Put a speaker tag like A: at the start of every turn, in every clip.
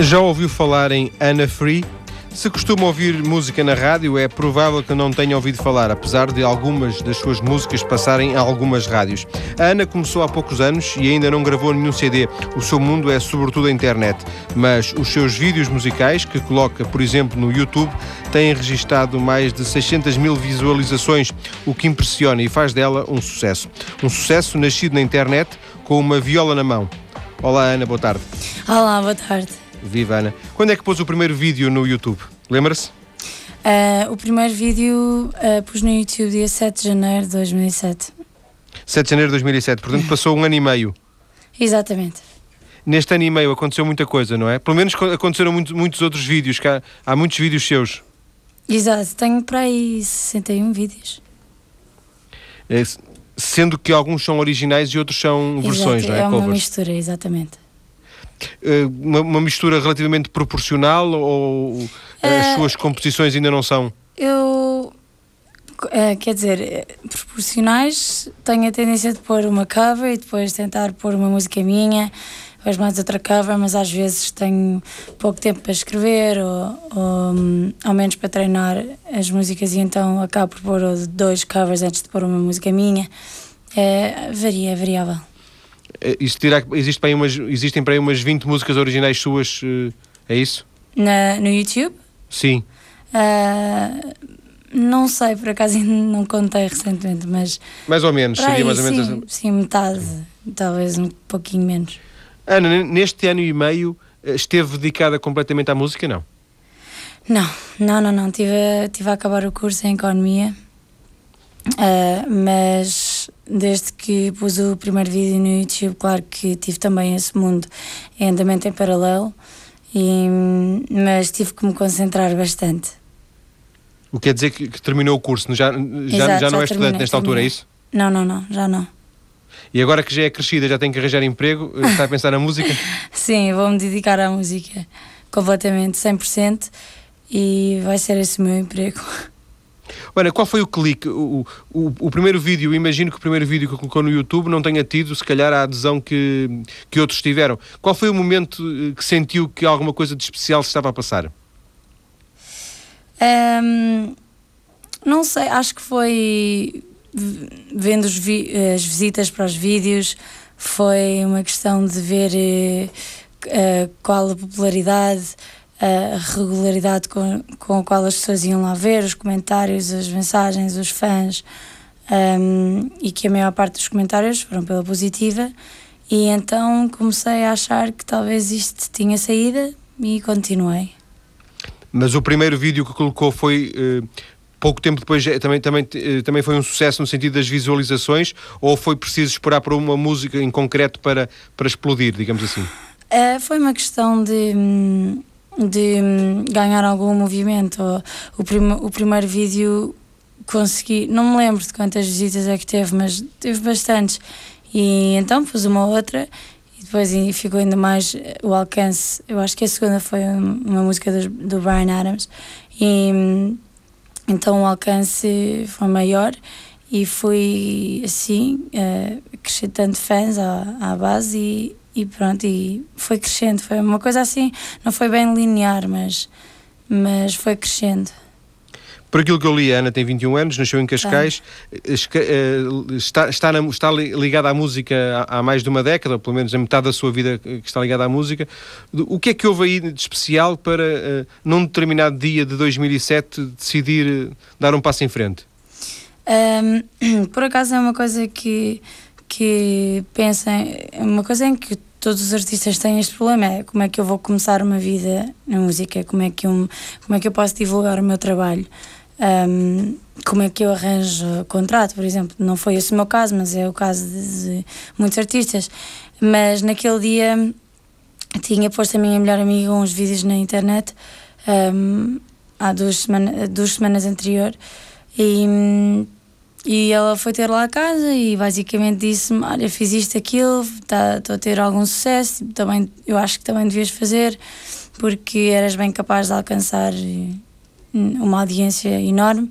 A: Já ouviu falar em Anna Free? Se costuma ouvir música na rádio, é provável que não tenha ouvido falar, apesar de algumas das suas músicas passarem em algumas rádios. A Ana começou há poucos anos e ainda não gravou nenhum CD. O seu mundo é sobretudo a internet, mas os seus vídeos musicais, que coloca, por exemplo, no YouTube, têm registado mais de 600 mil visualizações, o que impressiona e faz dela um sucesso. Um sucesso nascido na internet com uma viola na mão. Olá, Ana, boa tarde.
B: Olá, boa tarde.
A: Viva Ana. Quando é que pôs o primeiro vídeo no YouTube? Lembra-se?
B: Uh, o primeiro vídeo uh, pus no YouTube dia 7 de janeiro de 2007.
A: 7 de janeiro de 2007, portanto passou um ano e meio.
B: Exatamente.
A: Neste ano e meio aconteceu muita coisa, não é? Pelo menos aconteceram muito, muitos outros vídeos, há, há, muitos vídeos seus.
B: Exato, tenho para aí 61 vídeos.
A: É, sendo que alguns são originais e outros são versões,
B: Exato,
A: não é?
B: É uma Covers. mistura, exatamente.
A: Eh, uma, uma, mistura relativamente proporcional ou as uh, suas composições ainda não são?
B: Eu. Uh, quer dizer, proporcionais, tenho a tendência de pôr uma cover e depois tentar pôr uma música minha, depois mais outra cover, mas às vezes tenho pouco tempo para escrever ou, ou ao menos para treinar as músicas e então acabo por pôr dois covers antes de pôr uma música minha. É, varia, é variável.
A: Eh, dirá, existe para umas, existem para aí umas 20 músicas originais suas, eh, é isso?
B: Na, no YouTube?
A: Sim.
B: Uh, não sei, por acaso não contei recentemente, mas.
A: Mais ou menos, seria
B: aí,
A: mais ou menos.
B: Sim, assim. sim, metade, talvez um pouquinho menos.
A: Ana, neste ano e meio eh, esteve dedicada completamente à música, não?
B: Não, não, não, não. Estive, tive a acabar o curso em Economia, uh, mas desde que pus o primeiro vídeo no YouTube, claro que tive também esse mundo em andamento em paralelo, e, mas tive que me concentrar bastante.
A: O que quer dizer que, que terminou o curso? Já, já, Exato, já não é estudante nesta altura, é isso?
B: Não, não, não, já não.
A: E agora que já é crescida, já tem que arranjar emprego, está a pensar na música?
B: Sim, vou-me dedicar à música completamente, 100%, e vai ser esse o meu emprego.
A: Olha, qual foi o clique? O, o, o, primeiro vídeo, imagino que o primeiro vídeo que colocou no YouTube não tenha tido, se calhar, a adesão que, que outros tiveram. Qual foi o momento eh, que sentiu que alguma coisa de especial se estava a passar?
B: Um, não sei, acho que foi vendo as visitas para os vídeos, foi uma questão de ver uh, qual a popularidade a regularidade com, com a qual as pessoas iam lá ver, os comentários, as mensagens, os fãs, um, e que a maior parte dos comentários foram pela positiva. E então comecei a achar que talvez isto tinha saída e continuei.
A: Mas o primeiro vídeo que colocou foi uh, pouco tempo depois, eh, também, também, uh, também foi um sucesso no sentido das visualizações, ou foi preciso esperar por uma música em concreto para, para explodir, digamos assim?
B: Uh, foi uma questão de. Hum, de hum, ganhar algum movimento. O, prim o primeiro vídeo consegui, não me lembro de quantas visitas é que teve, mas teve bastantes. E então pus uma outra e depois ficou ainda mais o alcance. Eu acho que a segunda foi uma música do, do Brian Adams e hum, então o alcance foi maior e fui assim uh, acrescentando fãs à, à base e e pronto, e foi crescendo, foi uma coisa assim, não foi bem linear, mas, mas foi crescendo.
A: Por aquilo que eu li, a Ana tem 21 anos, nasceu em Cascais, tá. está, está, na, está ligada à música há, há, mais de uma década, pelo menos a metade da sua vida que está ligada à música. O que é que houve aí de especial para, uh, num determinado dia de 2007, decidir dar um passo em frente?
B: Um, por acaso é uma coisa que, que pensem, uma coisa em que todos os artistas têm este problema, é como é que eu vou começar uma vida na música, como é que eu, como é que eu posso divulgar o meu trabalho, um, como é que eu arranjo contrato, por exemplo. Não foi esse o meu caso, mas é o caso de, muitos artistas. Mas naquele dia tinha posto a minha melhor amiga uns vídeos na internet um, há duas, semana, duas semanas anterior e e ela foi ter lá a casa e basicamente disse-me: Olha, fiz isto, aquilo, estou tá, a ter algum sucesso, também, eu acho que também devias fazer, porque eras bem capaz de alcançar hum, uma audiência enorme.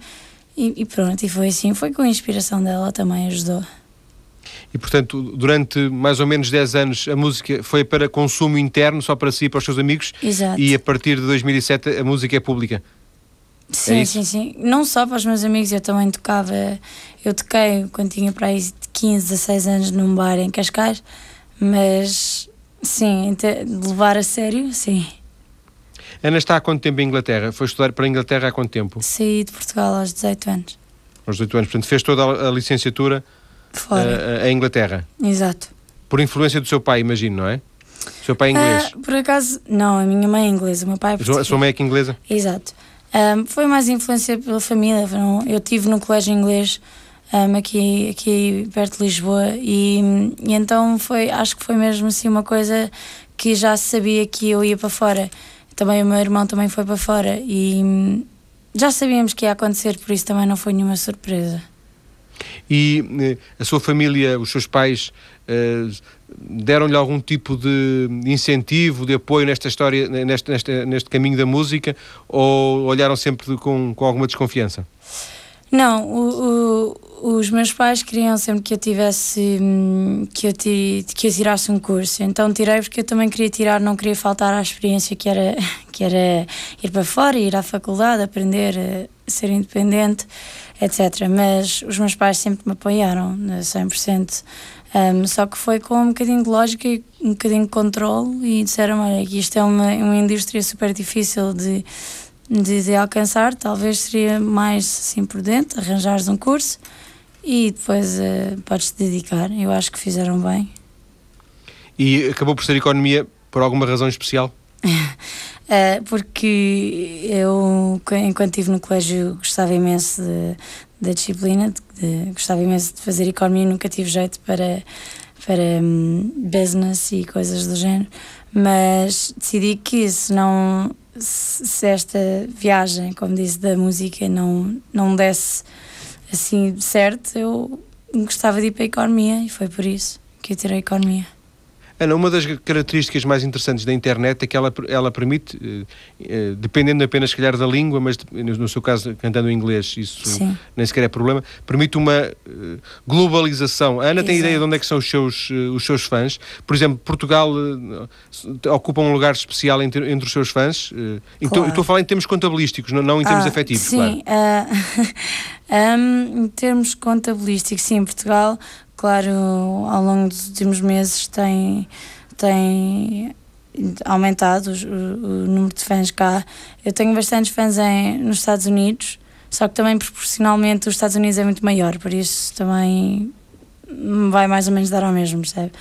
B: E, e pronto, e foi assim. Foi com a inspiração dela também, ajudou.
A: E, portanto, durante mais ou menos 10 anos a música foi para consumo interno, só para si e para os seus amigos.
B: Exato.
A: E a partir de 2007 a música é pública.
B: Sim,
A: é
B: sim, sim. Não só para os meus amigos, eu também tocava. Eu toquei quando tinha para aí 15, 16 anos num bar em Cascais, mas sim, de levar a sério, sim.
A: Ana está há quanto tempo em Inglaterra? Foi estudar para a Inglaterra há quanto tempo?
B: Saí de Portugal aos 18 anos.
A: Aos 18 anos, portanto fez toda a licenciatura
B: Fora.
A: Uh, em Inglaterra.
B: Exato.
A: Por influência do seu pai, imagino, não é? O seu pai é inglês?
B: Uh, por acaso, não, a minha mãe é inglesa, o meu pai é português.
A: A sua mãe é que inglesa?
B: Exato. Um, foi mais influência pela família. Eu tive no colégio inglês um, aqui, aqui perto de Lisboa e, e, então foi, acho que foi mesmo assim uma coisa que já sabia que eu ia para fora. Também o meu irmão também foi para fora e hum, já sabíamos que ia acontecer, por isso também não foi nenhuma surpresa.
A: E eh, a sua família, os seus pais, eh, deram-lhe algum tipo de incentivo, de apoio nesta história, neste, neste, neste caminho da música, ou olharam sempre com, com alguma desconfiança?
B: Não, o, o, os meus pais queriam sempre que eu tivesse hum, que eu, que eu tirasse um curso, então tirei porque eu também queria tirar, não queria faltar à experiência que era, que era ir para fora, ir à faculdade, aprender a ser independente, etc. Mas os meus pais sempre me apoiaram, a 100%. Um, só que foi com um bocadinho de lógica e um bocadinho de controle e disseram: olha, que isto é uma, uma indústria super difícil de de, de alcançar, talvez seria mais assim prudente arranjares um curso e depois uh, podes te dedicar. Eu acho que fizeram bem.
A: E acabou por ser economia por alguma razão especial?
B: uh, porque eu, enquanto estive no colégio, gostava imenso da disciplina, de, de, gostava imenso de fazer economia, nunca tive jeito para, para um, business e coisas do género, mas decidi que se não se esta viagem, como disse, da música não, não desse assim certo, eu gostava de ir para a economia e foi por isso que eu tirei a economia.
A: Ana, uma das características mais interessantes da internet é que ela, ela permite, eh, eh, dependendo apenas, se calhar, da língua, mas no seu caso, cantando em inglês, isso Sim. nem sequer é problema, permite uma eh, globalização. A Ana Exato. tem ideia de onde é que são os seus, os seus fãs? Por exemplo, Portugal ocupa um lugar especial entre, entre os seus fãs? Então, claro. Estou a falar em termos contabilísticos, não, não em termos
B: ah,
A: afetivos,
B: sim,
A: claro.
B: Uh, um, em termos contabilísticos, sim, Portugal claro, ao longo dos últimos meses tem, tem aumentado o, o, número de fãs cá. Eu tenho bastantes fãs em, nos Estados Unidos, só que também proporcionalmente os Estados Unidos é muito maior, por isso também vai mais ou menos dar ao mesmo, percebe?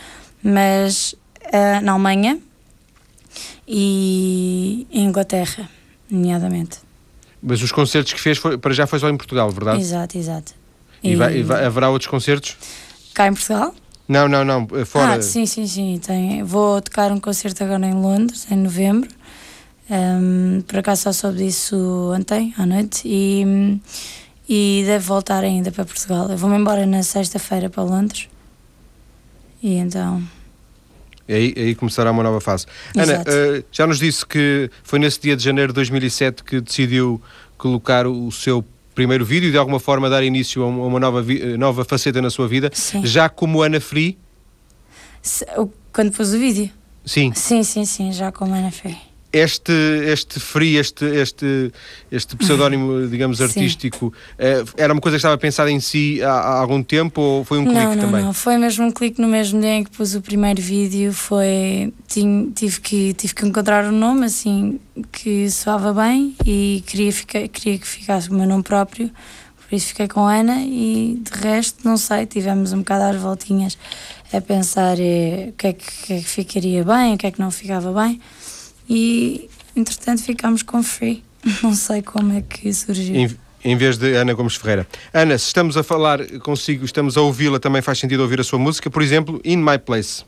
B: Mas uh, na Alemanha e em Inglaterra, nomeadamente.
A: Mas os concertos que fez foi, para já foi só em Portugal, verdade?
B: Exato, exato.
A: E, e, vai, e vai, haverá outros concertos?
B: Cá em Portugal?
A: Não, não, não, eh, fora.
B: Ah, sim, sim, sim. Tem. Vou tocar um concerto agora em Londres, em novembro. Um, por acaso só soube disso ontem, à noite, e, e deve voltar ainda para Portugal. Eu vou-me embora na sexta-feira para Londres. E então.
A: E aí, aí começará uma nova fase. Exato. Ana, uh, já nos disse que foi nesse dia de janeiro de 2007 que decidiu colocar o seu primeiro vídeo e de alguma forma dar início a uma nova, nova faceta na sua vida,
B: sim.
A: já como Ana Free?
B: Quando pus o vídeo?
A: Sim.
B: Sim, sim, sim, já como Ana Free
A: este, este free, este, este, este pseudónimo, digamos, artístico, uh, era uma coisa que estava pensada em si há, há algum tempo ou foi um
B: não,
A: clique
B: não,
A: também?
B: Não, foi mesmo um clique no mesmo dia em que pus o primeiro vídeo. Foi. Tinha, tive, que, tive que encontrar um nome assim que soava bem e queria, ficar, queria que ficasse o meu nome próprio. Por isso fiquei com Ana e de resto, não sei, tivemos um bocado às voltinhas a pensar eh, o que, é que, que, é que ficaria bem, o que é que não ficava bem e entretanto ficámos com Free. Não sei como é que surgiu.
A: Em, em vez de Ana Gomes Ferreira. Ana, se estamos a falar consigo, estamos a ouvi-la, também faz sentido ouvir a sua música, por exemplo, In My Place.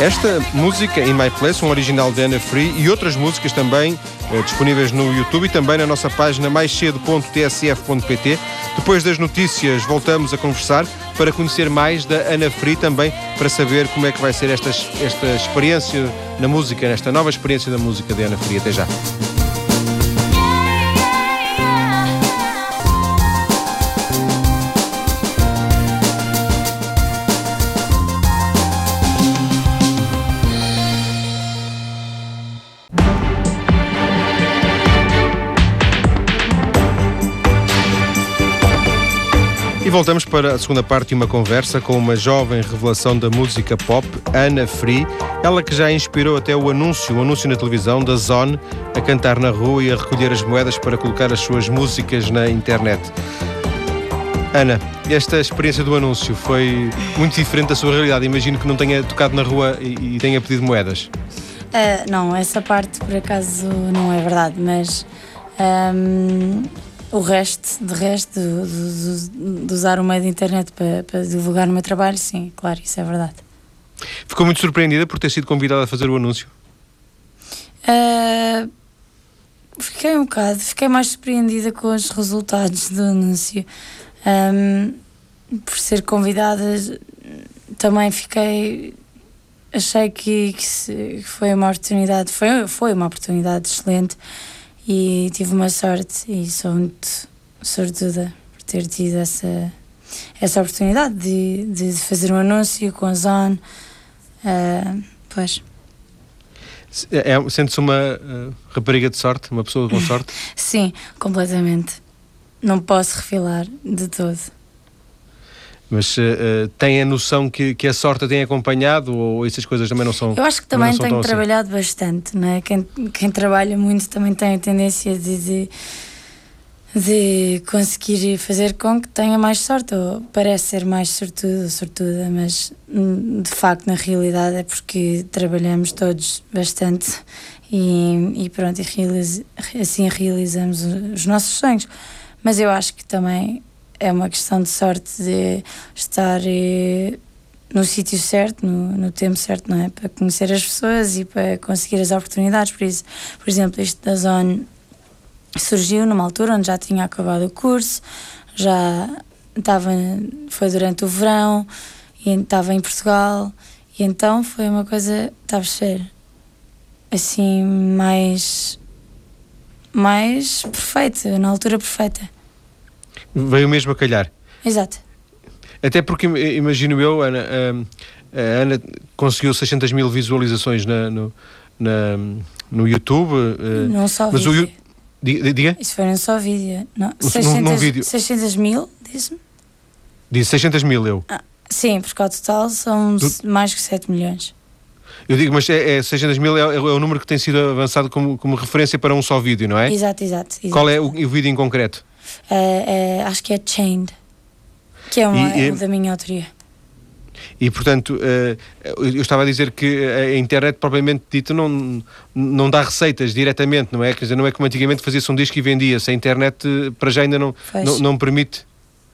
A: Esta música, In My Place, um original de Anna Free e outras músicas também eh, disponíveis no YouTube e também na nossa página maiscedo.tsf.pt. Depois das notícias voltamos a conversar para conhecer mais da Ana Free também, para saber como é que vai ser esta, esta experiência na música, esta nova experiência da música de Ana Free. Até já. E voltamos para a segunda parte de uma conversa com uma jovem revelação da música pop, Ana Free, ela que já inspirou até o anúncio, o anúncio na televisão da Zone, a cantar na rua e a recolher as moedas para colocar as suas músicas na internet. Ana, esta experiência do anúncio foi muito diferente da sua realidade. Imagino que não tenha tocado na rua e, e tenha pedido moedas.
B: Uh, não, essa parte por acaso não é verdade, mas um, o resto, de resto, de, de, de, usar o meio da internet para, para divulgar o meu trabalho, sim, claro, isso é verdade.
A: Ficou muito surpreendida por ter sido convidada a fazer o anúncio?
B: Uh, fiquei um bocado, fiquei mais surpreendida com os resultados do anúncio. Um, por ser convidada, também fiquei. Achei que, que, se, que foi uma oportunidade, foi, foi uma oportunidade excelente e tive uma sorte e sou muito sortuda por ter tido essa, essa oportunidade de, de fazer um anúncio com a Zone. Uh, pois.
A: É, é, Sente-se uma uh, rapariga de sorte, uma pessoa com sorte?
B: Sim, completamente. Não posso refilar de todo.
A: Mas uh, tem a noção que, que a sorte tem acompanhado ou essas coisas também não são?
B: Eu acho que também, também tenho assim? trabalhado assim? bastante, não é? Quem, quem trabalha muito também tem a tendência de, de, de, conseguir fazer com que tenha mais sorte, ou parece ser mais sortudo ou sortuda, mas hum, de facto, na realidade, é porque trabalhamos todos bastante e, e pronto, e realiz, assim realizamos os nossos sonhos. Mas eu acho que também é uma questão de sorte de estar eh, no sítio certo, no, no, tempo certo, não é? Para conhecer as pessoas e para conseguir as oportunidades. Por isso, por exemplo, isto da Zone surgiu numa altura onde já tinha acabado o curso, já estava, foi durante o verão e estava em Portugal E então foi uma coisa, está a perceber? Assim, mais. mais perfeita, na altura perfeita.
A: Veio mesmo a calhar.
B: Exato.
A: Até porque imagino eu, Ana, a, a Ana conseguiu 600 mil visualizações na, no, na, no YouTube.
B: Eh, não só mas vídeo. O,
A: diga?
B: Isso foi um só vídeo. Não, 600, num, vídeo. 600 mil, disse-me?
A: Disse 600 mil eu.
B: Ah, sim, porque ao total são Do... mais que 7 milhões.
A: Eu digo, mas é, é 600 mil é, é, o número que tem sido avançado como, como referência para um só vídeo, não é?
B: Exato, exato. exato.
A: Qual é o, o vídeo em concreto?
B: É, acho que é Chained, que é uma e, da minha autoria.
A: E, portanto, eh, eu estava a dizer que a internet, propriamente dito, não, não dá receitas diretamente, não é? Quer dizer, não é como antigamente fazia-se um disco e vendia-se. A internet, eh, para já, ainda não, não, não permite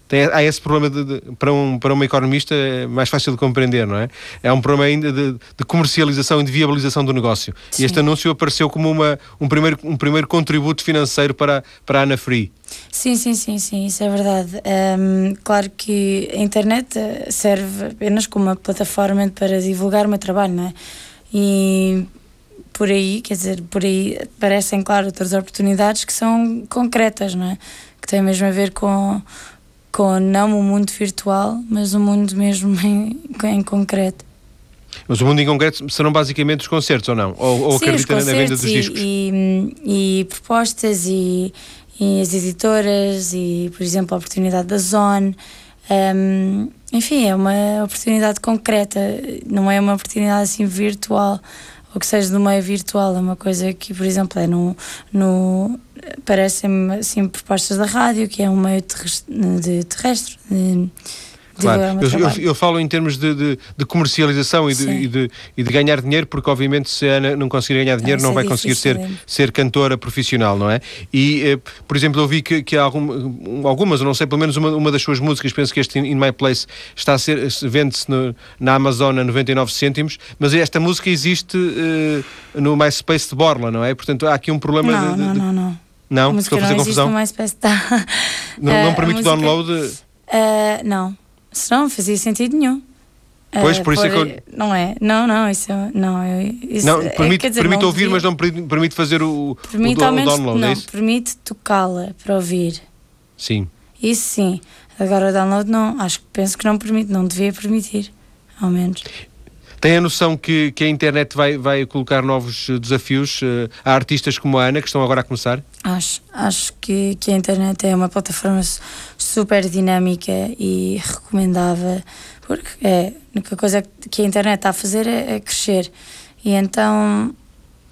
A: tem, há esse problema de, de, para, um, para um economista é mais fácil de compreender, não é? É um problema ainda de, de comercialização e de viabilização do negócio. Sim. E este anúncio apareceu como uma, um, primeiro, um primeiro contributo financeiro para, para a Ana Free.
B: Sim, sim, sim, sim, isso é verdade. Um, claro que a internet eh, serve apenas como uma plataforma para divulgar o meu trabalho, não é? E por aí, quer dizer, por aí parecem, claro, outras oportunidades que são concretas, não é? Que têm mesmo a ver com com não o mundo virtual, mas o mundo mesmo em, em concreto.
A: Mas o mundo em concreto serão basicamente os concertos ou não? Ou, ou
B: Sim, acredita na venda dos e, discos? E, e propostas e, e, as editoras e, por exemplo, a oportunidade da Zone. Um, enfim, é uma oportunidade concreta, não é uma oportunidade assim virtual ou que seja do meio virtual, é uma coisa que, por exemplo, é no, no parecem-me assim propostas da rádio, que é um meio terrestre, de terrestre de,
A: Claro, eu, eu, eu, falo em termos de, de, de comercialização e de, e de, e, de, ganhar dinheiro, porque obviamente se a Ana não conseguir ganhar dinheiro, não, não vai conseguir ser, ser cantora profissional, não é? E, eh, por exemplo, eu vi que, que há algum, algumas, eu não sei, pelo menos uma, uma das suas músicas, penso que este In My Place está a ser, vende-se na Amazon a 99 cêntimos, mas esta música existe uh, no MySpace de Borla, não é? Portanto, há aqui um problema
B: não,
A: de,
B: Não, não, não.
A: Não?
B: Estou a fazer confusão? No MySpace, tá.
A: Não, não permite música... download?
B: Uh, não. Senão não fazia sentido nenhum.
A: Pois, por isso é que eu...
B: Não é, não, não, isso não, eu, isso,
A: não permite, é, dizer, permite não ouvir, devia... mas não permite fazer o, permite, o, o menos, download,
B: não,
A: é
B: permite tocá-la para ouvir.
A: Sim.
B: Isso sim. Agora o download não, acho que penso que não permite, não devia permitir, ao menos.
A: Tem a noção que, que a internet vai, vai colocar novos desafios uh, a artistas como a Ana, que estão agora a começar?
B: Acho, acho que, que a internet é uma plataforma super dinâmica e recomendável, porque é, a única coisa que a internet está a fazer é, é crescer. E então,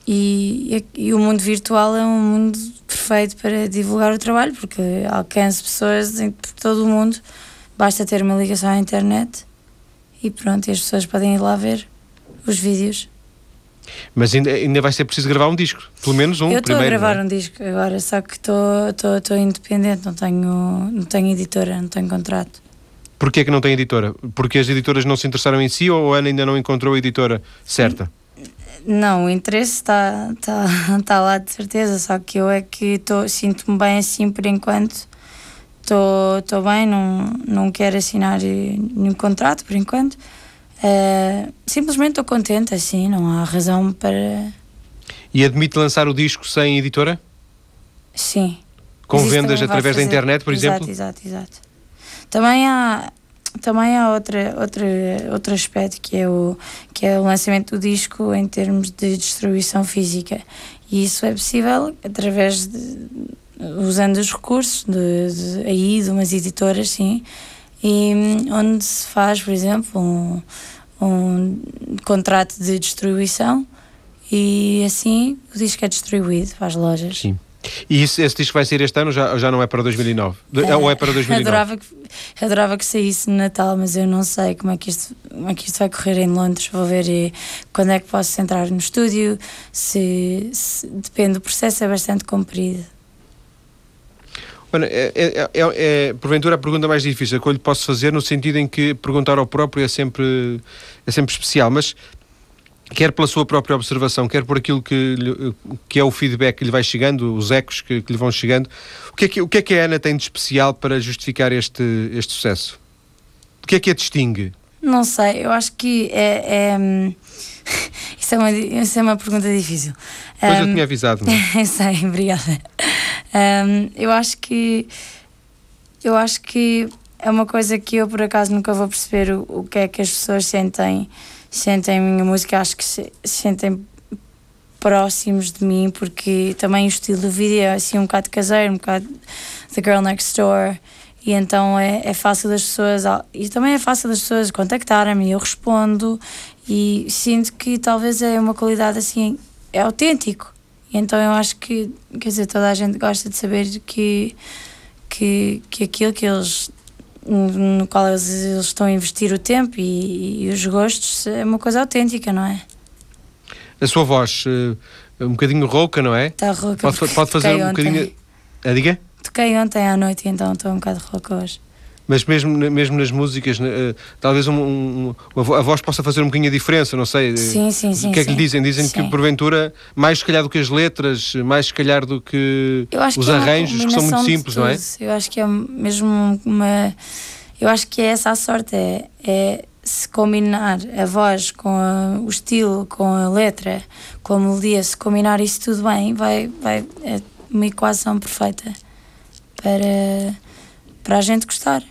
B: e, e, o mundo virtual é um mundo perfeito para divulgar o trabalho, porque alcança pessoas em, todo o mundo, basta ter uma ligação à internet e pronto, as pessoas podem ir lá ver os vídeos.
A: Mas ainda, ainda vai ser preciso gravar um disco, pelo menos um.
B: Eu estou
A: a
B: gravar
A: é?
B: um disco agora, só que estou independente, não tenho, não tenho editora, não tenho contrato.
A: Porquê é que não tem editora? Porque as editoras não se interessaram em si ou a Ana ainda não encontrou a editora certa?
B: Não, o interesse está tá, tá lá de certeza, só que eu é que sinto-me bem assim por enquanto estou bem, não, não quero assinar nenhum contrato por enquanto. Uh, simplesmente estou contente, assim, não há razão para.
A: E admite lançar o disco sem editora?
B: Sim.
A: Com vendas através da internet, por
B: exato,
A: exemplo?
B: Exato, exato. Também há, também há outra, outra, outro aspecto que é, o, que é o lançamento do disco em termos de distribuição física. E isso é possível através de, usando os recursos de, de, aí de umas editoras, sim, e hum, onde se faz, por exemplo, um, um contrato de distribuição e assim o disco é distribuído para as lojas.
A: Sim. E isso, esse disco vai sair este ano já, já não é para 2009? É, ou é para 2009?
B: Adorava que, adorava que saísse no Natal, mas eu não sei como é, que isto, como é que isto vai correr em Londres. Vou ver e, quando é que posso entrar no estúdio. Se, se, depende, o processo é bastante comprido.
A: Bueno, é, é, é, é, porventura a pergunta mais difícil que eu lhe posso fazer, no sentido em que perguntar ao próprio é sempre, é sempre especial, mas quer pela sua própria observação, quer por aquilo que, que é o feedback que lhe vai chegando, os ecos que, que lhe vão chegando, o que, é que, o que é que a Ana tem de especial para justificar este, este sucesso? O que é que a distingue
C: Não sei, eu acho que é. é hum, isso, é uma, isso é uma pergunta difícil.
A: Pois um, eu tinha avisado.
C: É? sei, obrigada. Um, eu acho que. Eu acho que é uma coisa que eu por acaso nunca vou perceber o, o que é que as pessoas sentem, sentem minha música, acho que se, sentem próximos de mim, porque também o estilo do vídeo é assim um bocado caseiro, um bocado The Girl Next Door, e então é, é fácil das pessoas, e também é fácil das pessoas contactarem-me, eu respondo, e sinto que talvez é uma qualidade assim, é autêntico. E então eu acho que, quer dizer, toda a gente gosta de saber que, que, que aquilo que eles no qual eles, eles, estão a investir o tempo e, e, os gostos é uma coisa autêntica, não é?
A: A sua voz uh, um bocadinho rouca, não é?
C: Está rouca.
A: Pode, pode fazer um bocadinho. A diga?
C: Toquei ontem à noite, então estou um bocado rouca hoje.
A: Mas mesmo, mesmo nas músicas, uh, talvez um, um, a voz possa fazer um bocadinho a diferença, não sei.
C: Sim, sim, sim.
A: O que é que
C: sim.
A: lhe dizem? Dizem sim. que porventura, mais se calhar do que as letras, mais se calhar do que os que é arranjos, que são muito simples, não é?
C: Eu acho que é mesmo uma. Eu acho que é essa a sorte, é, é se combinar a voz com a, o estilo, com a letra, com a melodia, se combinar isso tudo bem, vai, vai, é uma equação perfeita para, para a gente gostar.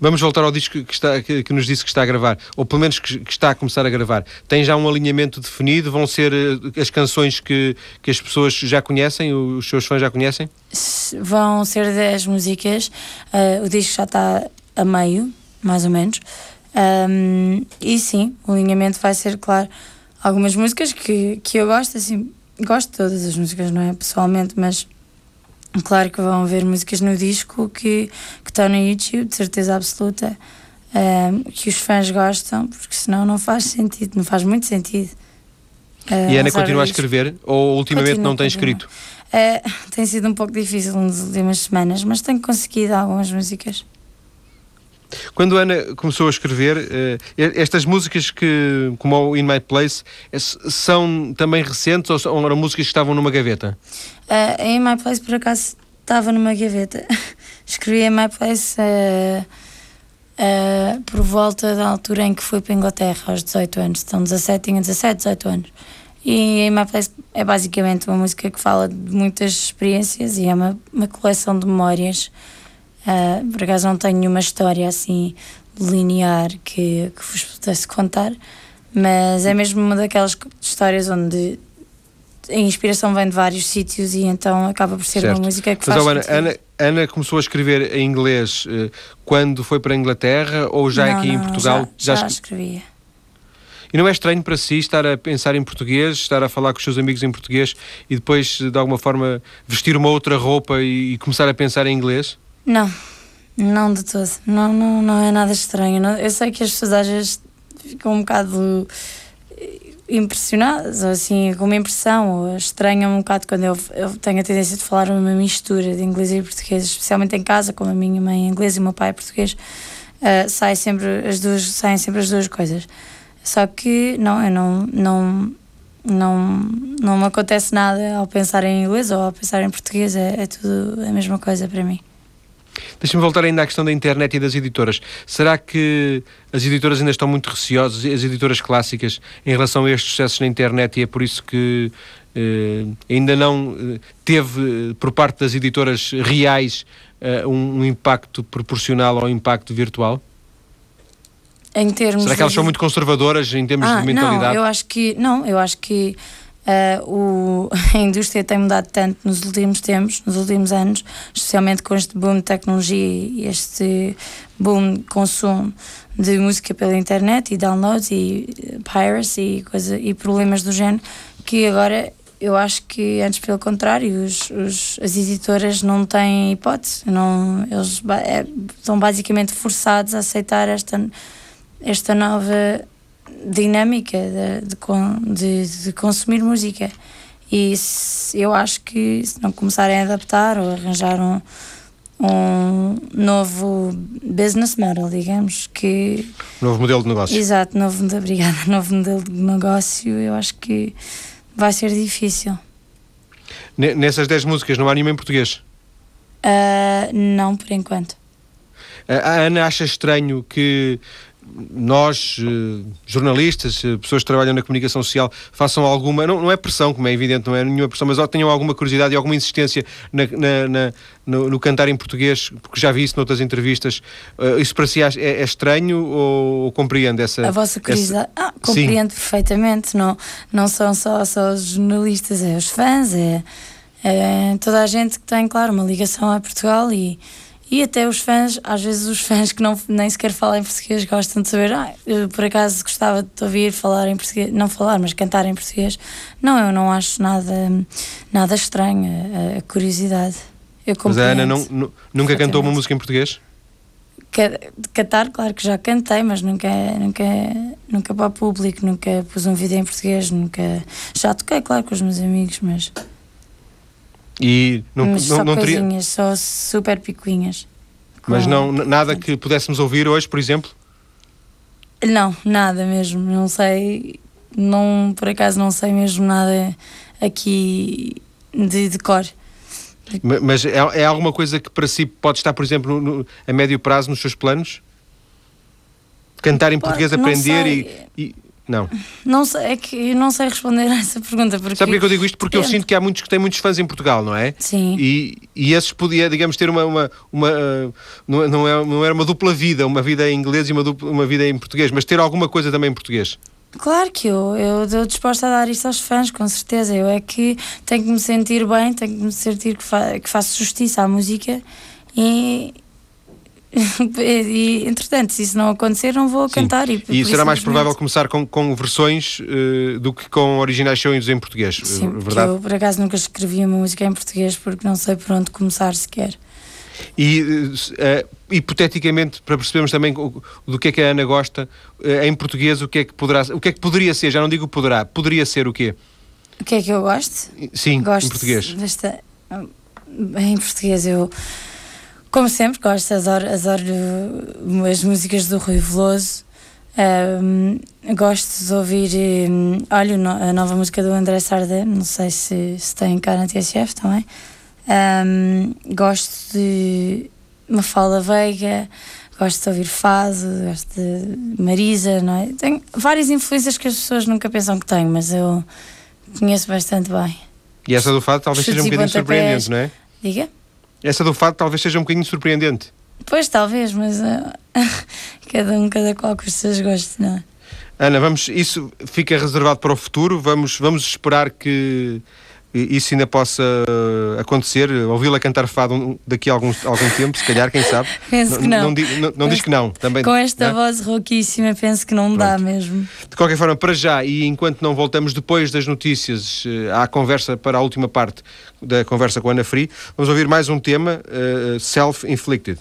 A: Vamos voltar ao disco que, está, que, que, nos disse que está a gravar, ou pelo menos que, que, está a começar a gravar. Tem já um alinhamento definido? Vão ser uh, as canções que, que as pessoas já conhecem, os seus fãs já conhecem?
C: Vão ser 10 músicas. Uh, o disco já está a meio, mais ou menos. Um, e sim, o alinhamento vai ser, claro, algumas músicas que, que eu gosto, assim, gosto de todas as músicas, não é? Pessoalmente, mas Claro que vão ver músicas no disco que, que estão no YouTube, de certeza absoluta, um, ehm, que os fãs gostam, porque senão não faz sentido, não faz muito sentido.
A: Uh, e a Ana continua a escrever ou ultimamente continua, não tem escrito?
C: Uh, tem sido um pouco difícil nas últimas semanas, mas tenho conseguido algumas músicas.
A: Quando a Ana começou a escrever, uh, estas músicas que, como o In My Place, são também recentes ou eram músicas que estavam numa gaveta?
C: Uh, In My Place, por acaso, estava numa gaveta. Escrevi In My Place uh, por volta da altura em que fui para a Inglaterra, aos 18 anos. Então, 17, tinha 17, 18 anos. E In My Place é basicamente uma música que fala de muitas experiências e é uma, uma coleção de memórias Uh, por acaso não tenho nenhuma história assim linear que, que vos pudesse contar, mas é mesmo uma daquelas histórias onde a inspiração vem de vários sítios e então acaba por ser certo. uma música que mas,
A: faz. Ana, Ana, Ana, começou a escrever em inglês uh, quando foi para a Inglaterra ou já não, aqui não, em Portugal?
C: Já, já, já escrevia.
A: E não é estranho para si estar a pensar em português, estar a falar com os seus amigos em português e depois, de alguma forma, vestir uma outra roupa e, e começar a pensar em inglês?
C: Não, não de todo. Não, não, não é nada estranho. Eu sei que as pessoas às vezes ficam um bocado impressionadas, ou assim, com uma impressão, ou estranham um bocado quando eu, eu tenho a tendência de falar uma mistura de inglês e português, especialmente em casa, como a minha mãe é inglês e o meu pai é português, uh, sai sempre as duas, saem sempre as duas coisas. Só que não, eu não, não, não, não me acontece nada ao pensar em inglês ou ao pensar em português, é, é tudo a mesma coisa para mim.
A: Deixa-me voltar ainda à questão da internet e das editoras. Será que as editoras ainda estão muito receosas, as editoras clássicas, em relação a estes sucessos na internet e é por isso que eh, ainda não eh, teve, eh, por parte das editoras reais, eh, um, um, impacto proporcional ao impacto virtual?
C: Em termos
A: Será que elas de... são muito conservadoras em termos
C: ah,
A: de mentalidade?
C: Não, eu acho que não, eu acho que Uh, o, a indústria tem mudado tanto nos últimos tempos, nos últimos anos, especialmente com este boom de tecnologia e este boom de consumo de música pela internet e downloads e piracy e, coisa, e problemas do género, que agora eu acho que antes pelo contrário, os, os, as editoras não têm hipótese, não, eles é, são basicamente forçados a aceitar esta, esta nova dinâmica de, de, de, consumir música. E se, eu acho que se não começarem a adaptar ou arranjar um, um novo business model, digamos, que...
A: Novo modelo de negócio.
C: Exato, novo, obrigada, novo modelo de negócio, eu acho que vai ser difícil.
A: Nessas 10 músicas não há nenhuma em português?
C: Uh, não, por enquanto.
A: A Ana acha estranho que nós, eh, jornalistas, eh, pessoas que trabalham na comunicação social, façam alguma, não, não é pressão, como é evidente, não é nenhuma pressão, mas tenham alguma curiosidade e alguma insistência na, na, na, no, no, cantar em português, porque já vi isso noutras entrevistas. Uh, isso para si é, é estranho ou, ou, compreende essa.
C: A vossa curiosidade? Essa... Ah, compreendo Sim. perfeitamente. Não, não são só, só os jornalistas, é os fãs, é, é toda a gente que tem, claro, uma ligação a Portugal e e até os fãs, às vezes os fãs que não, nem sequer falam em português gostam de saber, ah, eu por acaso gostava de te ouvir falar em português, não falar, mas cantar em português. Não, eu não acho nada, nada estranho, a, a curiosidade. Eu
A: mas a Ana não, nunca cantou uma música em português?
C: Cantar, claro que já cantei, mas nunca, nunca, nunca para o público, nunca pus um vídeo em português, nunca. Já toquei, claro, com os meus amigos, mas.
A: E não,
C: Mas não, só não teria... coisinhas, só super picuinhas.
A: Mas não, nada que pudéssemos ouvir hoje, por exemplo?
C: Não, nada mesmo. Não sei, não, por acaso não sei mesmo nada aqui de, de cor.
A: Mas é, é, alguma coisa que para si pode estar, por exemplo, no, a médio prazo nos seus planos? Cantar em português, aprender e, e, não.
C: Não sei, é que eu não sei responder a essa pergunta. Porque
A: Sabe porquê que eu digo isto? Porque eu sinto que há muitos que têm muitos fãs em Portugal, não é?
C: Sim.
A: E, e esses podia, digamos, ter uma. uma, uma não, não, é, não era uma dupla vida, uma vida em inglês e uma, dupla, uma vida em português, mas ter alguma coisa também em português.
C: Claro que eu, eu estou disposta a dar isso aos fãs, com certeza. Eu é que tenho que me sentir bem, tenho que me sentir que, fa que faço justiça à música e, e, entretanto, se isso não acontecer, não vou Sim. cantar.
A: E, e será mais provável começar com, com versões uh, do que com originais shows em português,
C: Sim,
A: uh, verdade?
C: Eu, por acaso, nunca escrevi uma música em português porque não sei por onde começar sequer.
A: E, uh, hipoteticamente, para percebermos também do que é que a Ana gosta, em português, o que, é que poderá, o que é que poderia ser? Já não digo poderá, poderia ser o quê?
C: O que é que eu gosto?
A: Sim,
C: gosto
A: em português.
C: Desta... Em português, eu como sempre, gosto, adoro, adoro as músicas do Rui Veloso. Um, gosto de ouvir, um, olha, a nova música do André Sardé, não sei se, se tem cá na TSF também. Um, gosto de Mafalda Veiga, gosto de ouvir Fado, gosto de Marisa, não é? Tenho várias influências que as pessoas nunca pensam que tenho, mas eu conheço bastante bem.
A: E essa do Fado talvez seja um bocadinho surpreendente, não é?
C: Diga?
A: Essa do fado talvez seja um bocadinho surpreendente.
C: Pois, talvez, mas uh, cada um, cada qual com os seus gostos, não é?
A: Ana, vamos, isso fica reservado para o futuro, vamos, vamos esperar que isso ainda possa acontecer, ouvi-la cantar fado daqui a algum, algum tempo, se calhar, quem sabe.
C: penso que não.
A: Não, não, diz que não. Também,
C: Com esta não? voz rouquíssima, penso que não Pronto. dá mesmo.
A: De qualquer forma, para já, e enquanto não voltamos depois das notícias eh, à conversa, para a última parte da conversa com a Ana Free, vamos ouvir mais um tema, uh, Self-Inflicted.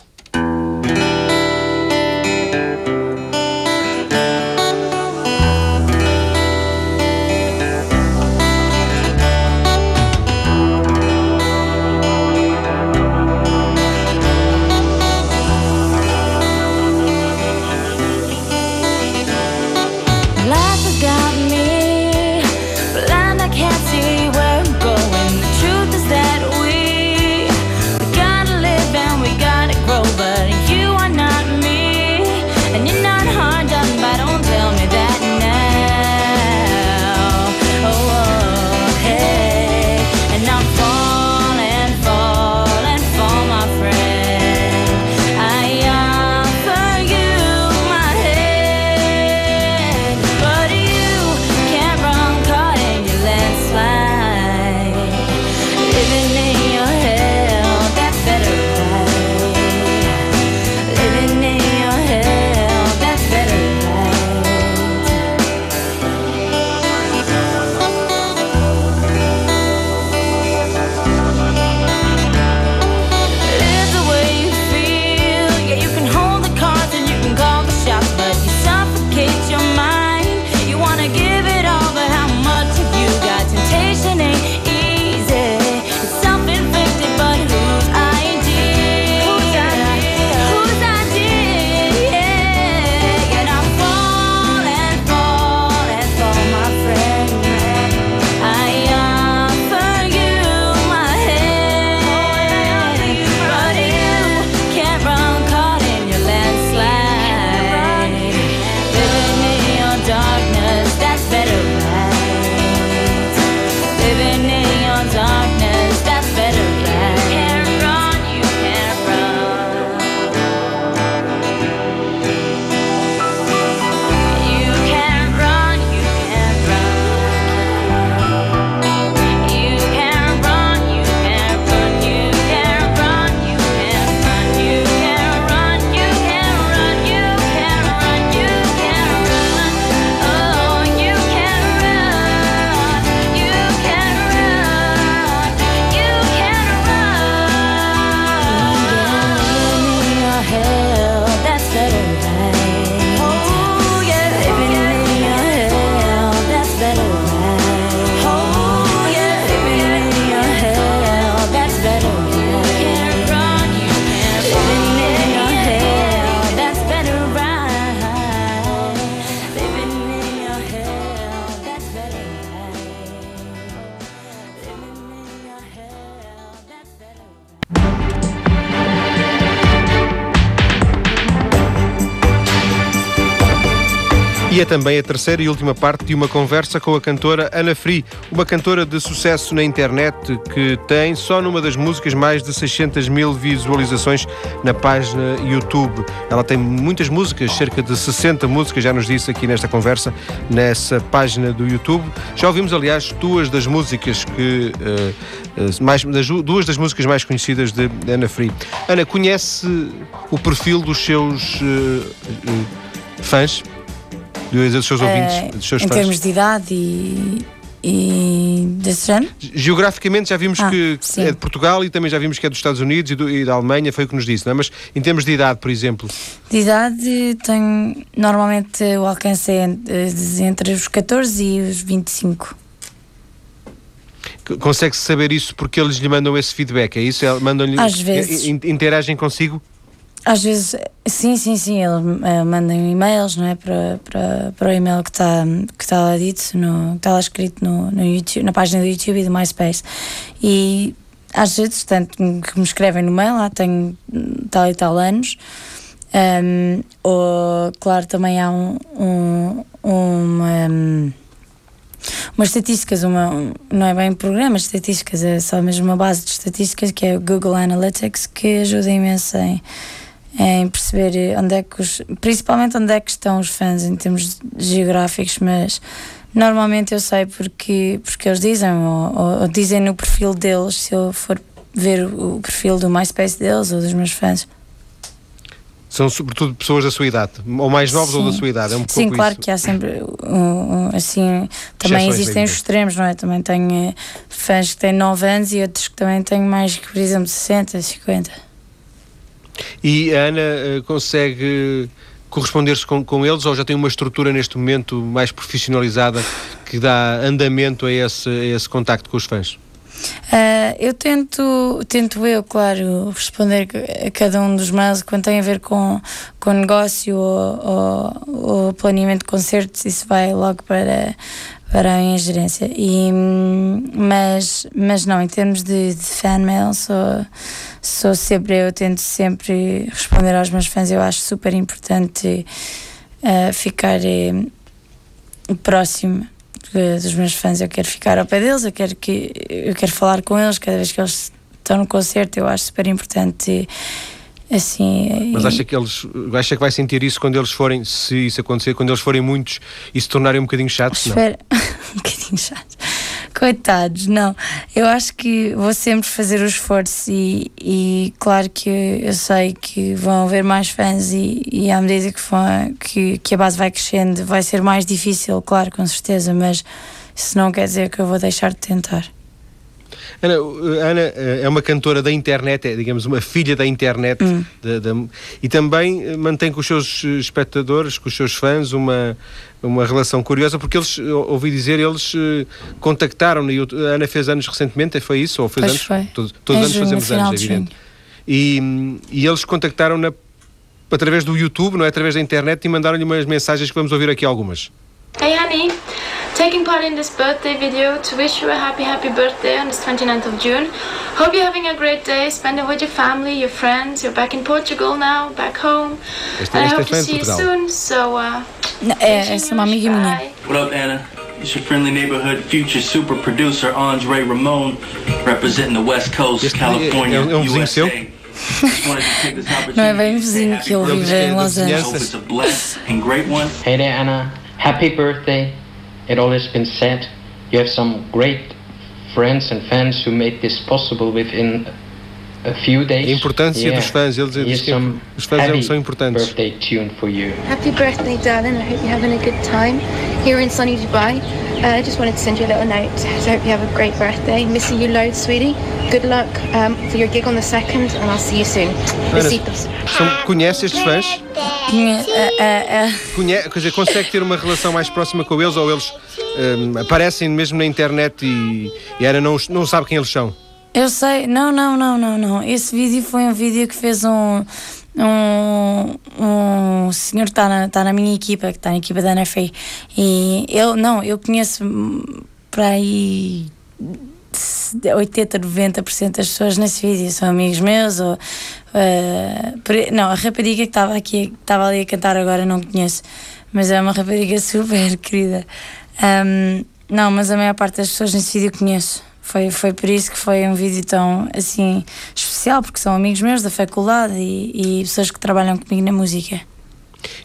A: Também a terceira e última parte de uma conversa com a cantora Ana Free, uma cantora de sucesso na internet que tem só numa das músicas mais de 600 mil visualizações na página YouTube. Ela tem muitas músicas, cerca de 60 músicas, já nos disse aqui nesta conversa, nessa página do YouTube. Já ouvimos, aliás, duas das músicas que. Uh, mais, das, duas das músicas mais conhecidas de Ana Free. Ana, conhece o perfil dos seus uh, fãs? Dos seus ouvintes, uh, dos seus
C: Em fãs. termos de idade e, e desse género?
A: Geograficamente já vimos ah, que sim. é de Portugal e também já vimos que é dos Estados Unidos e, do, e, da Alemanha, foi o que nos disse, não é? Mas em termos de idade, por exemplo?
C: De idade, tenho normalmente o alcance é entre os 14 e os 25.
A: Consegue-se saber isso porque eles lhe mandam esse feedback? É isso? Mandam-lhe.
C: Às vezes.
A: Interagem consigo?
C: Às vezes, sim, sim, sim, eles uh, mandam e-mails, não é? Para, para, para o e-mail que está que tá lá dito, no, que está lá escrito no, no YouTube, na página do YouTube e do MySpace. E às vezes, tanto que me escrevem no mail, lá tenho tal e tal anos, um, ou, claro, também há um, um, uma, umas estatísticas, uma, não é bem programas estatísticas, é só mesmo uma base de estatísticas que é o Google Analytics, que ajuda imenso em em perceber onde é que os, principalmente onde é que estão os fãs em termos geográficos, mas normalmente eu sei porque, porque eles dizem, ou, ou, ou dizem no perfil deles, se eu for ver o, o perfil do MySpace deles ou dos meus fãs.
A: São sobretudo pessoas da sua idade, ou mais novos Sim. ou da sua idade, é um
C: Sim, claro
A: isso.
C: que há sempre, um, um, assim, também existem os extremos, não é? Também tenho uh, fãs que têm 9 anos e outros que também têm mais, por exemplo, 60, 50.
A: E a Ana uh, consegue corresponder-se com, com eles ou já tem uma estrutura neste momento mais profissionalizada que dá andamento a esse, a esse contacto com os fãs?
C: Uh, eu tento, tento eu, claro, responder a cada um dos mails quando tem a ver com, com negócio ou, ou, ou planeamento de concertos, isso vai logo para, para a ingerência. E, mas, mas não, em termos de, de fan mail, sou, sou sempre, eu tento sempre responder aos meus fãs, eu acho super importante uh, ficar uh, próximo dos meus fãs, eu quero ficar ao pé deles, eu quero, que, eu quero falar com eles cada vez que eles estão no concerto, eu acho super importante. Assim,
A: Mas acha que eles acha que vai sentir isso quando eles forem, se isso acontecer, quando eles forem muitos e se tornarem um bocadinho chatos?
C: Espera, um bocadinho chatos. Coitados, não. Eu acho que vou sempre fazer o esforço e, e claro que eu sei que vão haver mais fãs e, e à medida que, que, que a base vai crescendo vai ser mais difícil, claro, com certeza, mas isso não quer dizer que eu vou deixar de tentar.
A: Ana, Ana eh, é uma cantora da internet, é, digamos, uma filha da internet hum. da, da, e também eh, mantém com os seus espectadores, com os seus fãs, uma, uma relação curiosa, porque eles, ouvi dizer, eles eh, contactaram a Ana fez anos recentemente, foi isso? Ou fez
C: pois
A: anos?
C: Foi.
A: Todos, todos anos fazemos anos, é evidente. E, e eles contactaram-na através do YouTube, não é? Através da internet e mandaram-lhe umas mensagens que vamos ouvir aqui algumas.
D: Hey, honey. Taking part in this birthday video to wish you a happy, happy birthday on this 29th of June. Hope you're having a great day, spend it with your family, your friends. You're back in Portugal now, back home.
A: Este, and I hope to
D: see you soon. So, uh,
C: é, essa é uma amiga minha.
E: What up, Anna? It's your friendly neighborhood future super producer Andre Ramon, representing the West Coast, este California, é, é um vizinho seu?
C: Não é bem vizinho que ele vive em Los Angeles.
F: Hey there, Anna. Happy birthday. It all has been said. You have some great friends and fans who made this possible within a few days.
A: A importância yeah. dos fãs, eles dizem que os fãs são importantes.
F: Birthday tune for you.
D: Happy birthday, darling. I hope you're having a good time here in sunny Dubai. Uh, I just wanted to send you a little note. So I hope you have a great birthday. Missing you loads, sweetie. Good luck um, for your gig on the second, and I'll see you soon. Besitos.
A: Conhece estes fãs?
C: É, é,
A: Conhe quer dizer, consegue ter uma relação mais próxima com eles ou eles um, aparecem mesmo na internet e, e era não, não sabe quem eles são?
C: Eu sei, não, não, não, não, não. Esse vídeo foi um vídeo que fez um. Um, um senhor que está na, tá na minha equipa, que está na equipa da NFA, e eu, não, eu conheço para aí 80, 90% das pessoas nesse vídeo são amigos meus, ou Uh, não, a rapariga que estava aqui, estava ali a cantar agora, não conheço. mas é uma rapariga super querida. Um, não, mas a maior parte das pessoas nesse vídeo conheço. Foi, foi por isso que foi um vídeo tão assim especial, porque são amigos meus da faculdade e, e pessoas que trabalham comigo na música.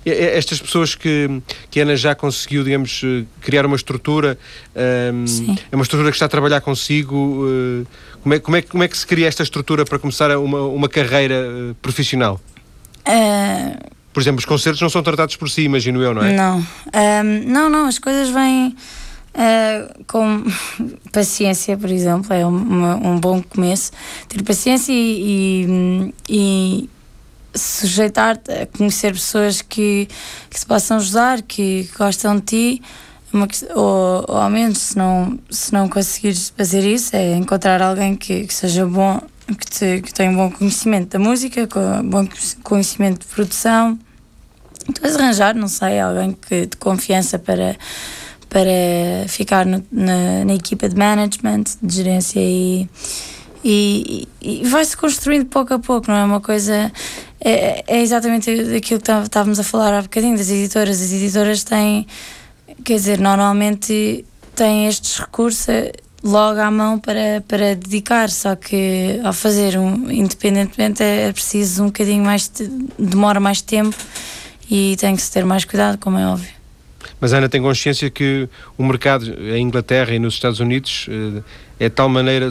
A: Estas pessoas que, que a Ana já conseguiu, digamos, eh, criar uma estrutura, um, é uma estrutura que está a trabalhar consigo. Uh, como, é, como, é, como é que se cria esta estrutura para começar uma, uma carreira uh, profissional? Uh, por exemplo, os concertos não são tratados por si, imagino eu, não é?
C: Não, um, não, não, as coisas vêm uh, com paciência, por exemplo, é um, um, bom começo. Ter paciência e, e, e sujeitar-te a conhecer pessoas que, que se possam ajudar, que gostam de ti. Uma, ou, ou ao menos, se não, se não conseguires fazer isso, é encontrar alguém que, que seja bom, que, te, que tenha um bom conhecimento da música, com bom conhecimento de produção. Então, arranjar, não sei, alguém que, de confiança para, para ficar no, na, na equipa de management, de gerência e e, e vai-se construindo pouco a pouco, não é uma coisa. É, é exatamente aquilo que estávamos a falar há bocadinho das editoras. As editoras têm, quer dizer, normalmente têm estes recursos logo à mão para, para dedicar, só que ao fazer um independentemente é preciso um bocadinho mais, demora mais tempo e tem que se ter mais cuidado, como é óbvio.
A: Mas a Ana tem consciência que o mercado em Inglaterra e nos Estados Unidos eh, é de tal maneira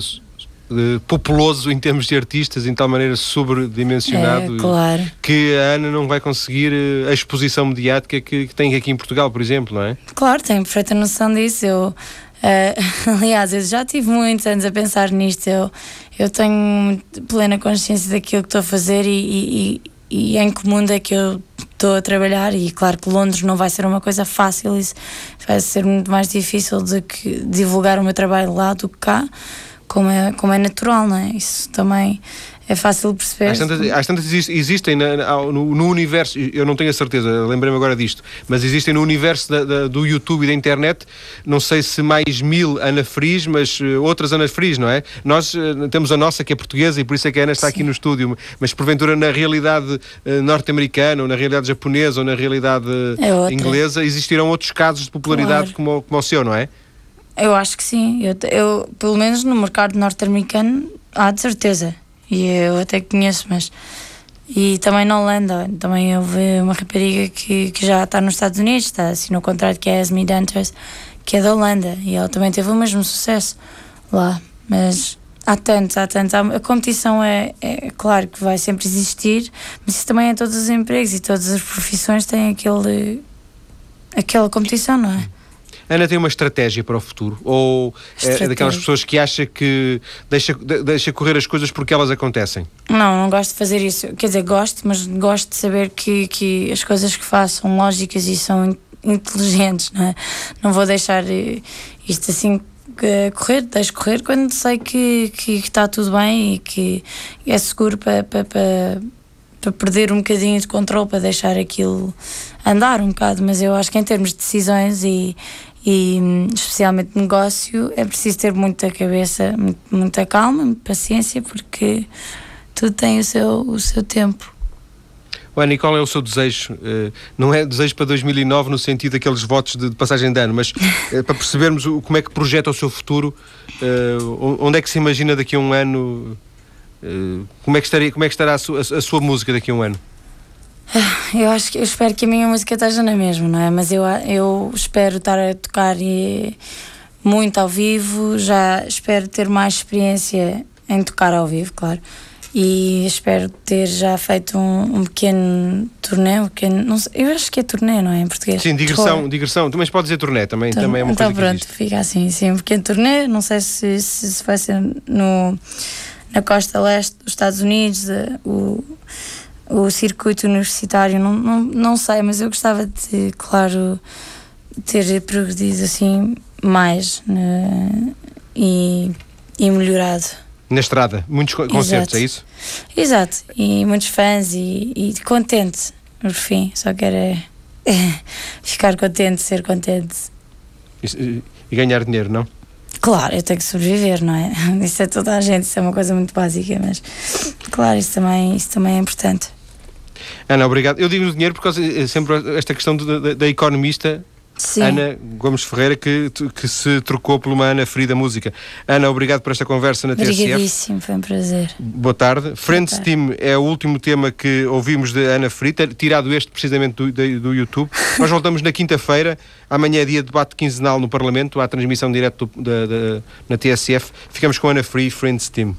A: populoso em termos de artistas, em tal maneira sobredimensionado
C: é, claro.
A: que a Ana não vai conseguir eh, a exposição mediática que, que, tem aqui em Portugal, por exemplo, não é?
C: Claro, tenho perfeita noção disso. Eu, uh, aliás, eu já tive muitos anos a pensar nisto. Eu, eu tenho plena consciência daquilo que estou a fazer e, e, e em que mundo é que eu estou a trabalhar e claro que Londres não vai ser uma coisa fácil, isso vai ser muito mais difícil de que divulgar o meu trabalho lá do que cá como é, como é natural, não é? Isso também é fácil perceber. Às
A: tantas, às tantas existem no, no, universo, eu não tenho a certeza, lembrei-me agora disto, mas existem no universo da, da, do YouTube e da internet, não sei se mais mil Ana Fris, mas uh, outras Ana Fris, não é? Nós uh, temos a nossa que é portuguesa e por isso é que a Ana está Sim. aqui no estúdio, mas porventura na realidade uh, norte-americana, ou na realidade japonesa, ou na realidade é inglesa, existirão outros casos de popularidade claro. como, como o seu, não é?
C: Eu acho que sim. Eu, eu pelo menos no mercado norte-americano, há de certeza. E eu até conheço, mas. E também na Holanda, também houve uma rapariga que, que já está nos Estados Unidos, está assim no contrato que é Esme Dantas, que é da Holanda, e ela também teve o mesmo sucesso lá. Mas há tantos, há tantos. A competição é, é claro que vai sempre existir, mas isso também é todos os empregos e todas as profissões têm aquele, aquela competição, não é?
A: Ana tem uma estratégia para o futuro? Ou é daquelas pessoas que acha que deixa, deixa correr as coisas porque elas acontecem?
C: Não, não gosto de fazer isso. Quer dizer, gosto, mas gosto de saber que, que as coisas que faço são lógicas e são inteligentes, não é? Não vou deixar eh, isto assim correr, deixo correr quando sei que, que, que, está tudo bem e que é seguro para, para, para, para perder um bocadinho de controle, para deixar aquilo andar um bocado, mas eu acho que em termos de decisões e, e especialmente negócio é preciso ter muita cabeça, muita calma, muita paciência, porque tudo tem o seu, o seu tempo.
A: Ana, e qual é o seu desejo? Uh, não é desejo para 2009 no sentido daqueles votos de, passagem de ano, mas uh, para percebermos como é que projeta o seu futuro, uh, onde é que se imagina daqui a um ano, como, é que estaria, como é que estará a sua, a sua música daqui a um ano?
C: Eu acho que eu espero que a minha música esteja na mesma, não é? Mas eu, eu espero estar a tocar e, muito ao vivo, já espero ter mais experiência em tocar ao vivo, claro. E espero ter já feito um, um pequeno turnê, um pequeno, não sei, eu acho que é turnê, não é? Em português.
A: Sim, digressão, digressão. Também pode dizer turnê, também, também é uma
C: então
A: coisa
C: pronto, fica assim, sim, um pequeno turnê. Não sei se, se, se vai ser no, na costa leste dos Estados Unidos, eh, o o circuito universitário, não, não, não sei, mas eu gostava de, claro, ter progredido assim mais né, e, e melhorado.
A: Na estrada, muitos concertos, Exato. é isso?
C: Exato, e muitos fãs e, e contente, no fim, só quero é, é ficar contente, ser contente.
A: E, e ganhar dinheiro, não?
C: Claro, eu tenho que sobreviver, não é? Isso é toda a gente, isso é uma coisa muito básica, mas claro, isso também, isso também é importante.
A: Ana, obrigado. Eu digo o dinheiro porque é sempre esta questão da economista Sim. Ana Gomes Ferreira, que, que se trocou por uma Ana Frida Música. Ana, obrigado por esta conversa na TSF.
C: Obrigadíssimo, foi um prazer.
A: Boa tarde. Friends Boa tarde. Team é o último tema que ouvimos de Ana Frida, tirado este precisamente do, do, do YouTube. Nós voltamos na quinta-feira. Amanhã é dia de debate quinzenal no Parlamento, há transmissão direta na TSF. Ficamos com Ana Free, Friends Team.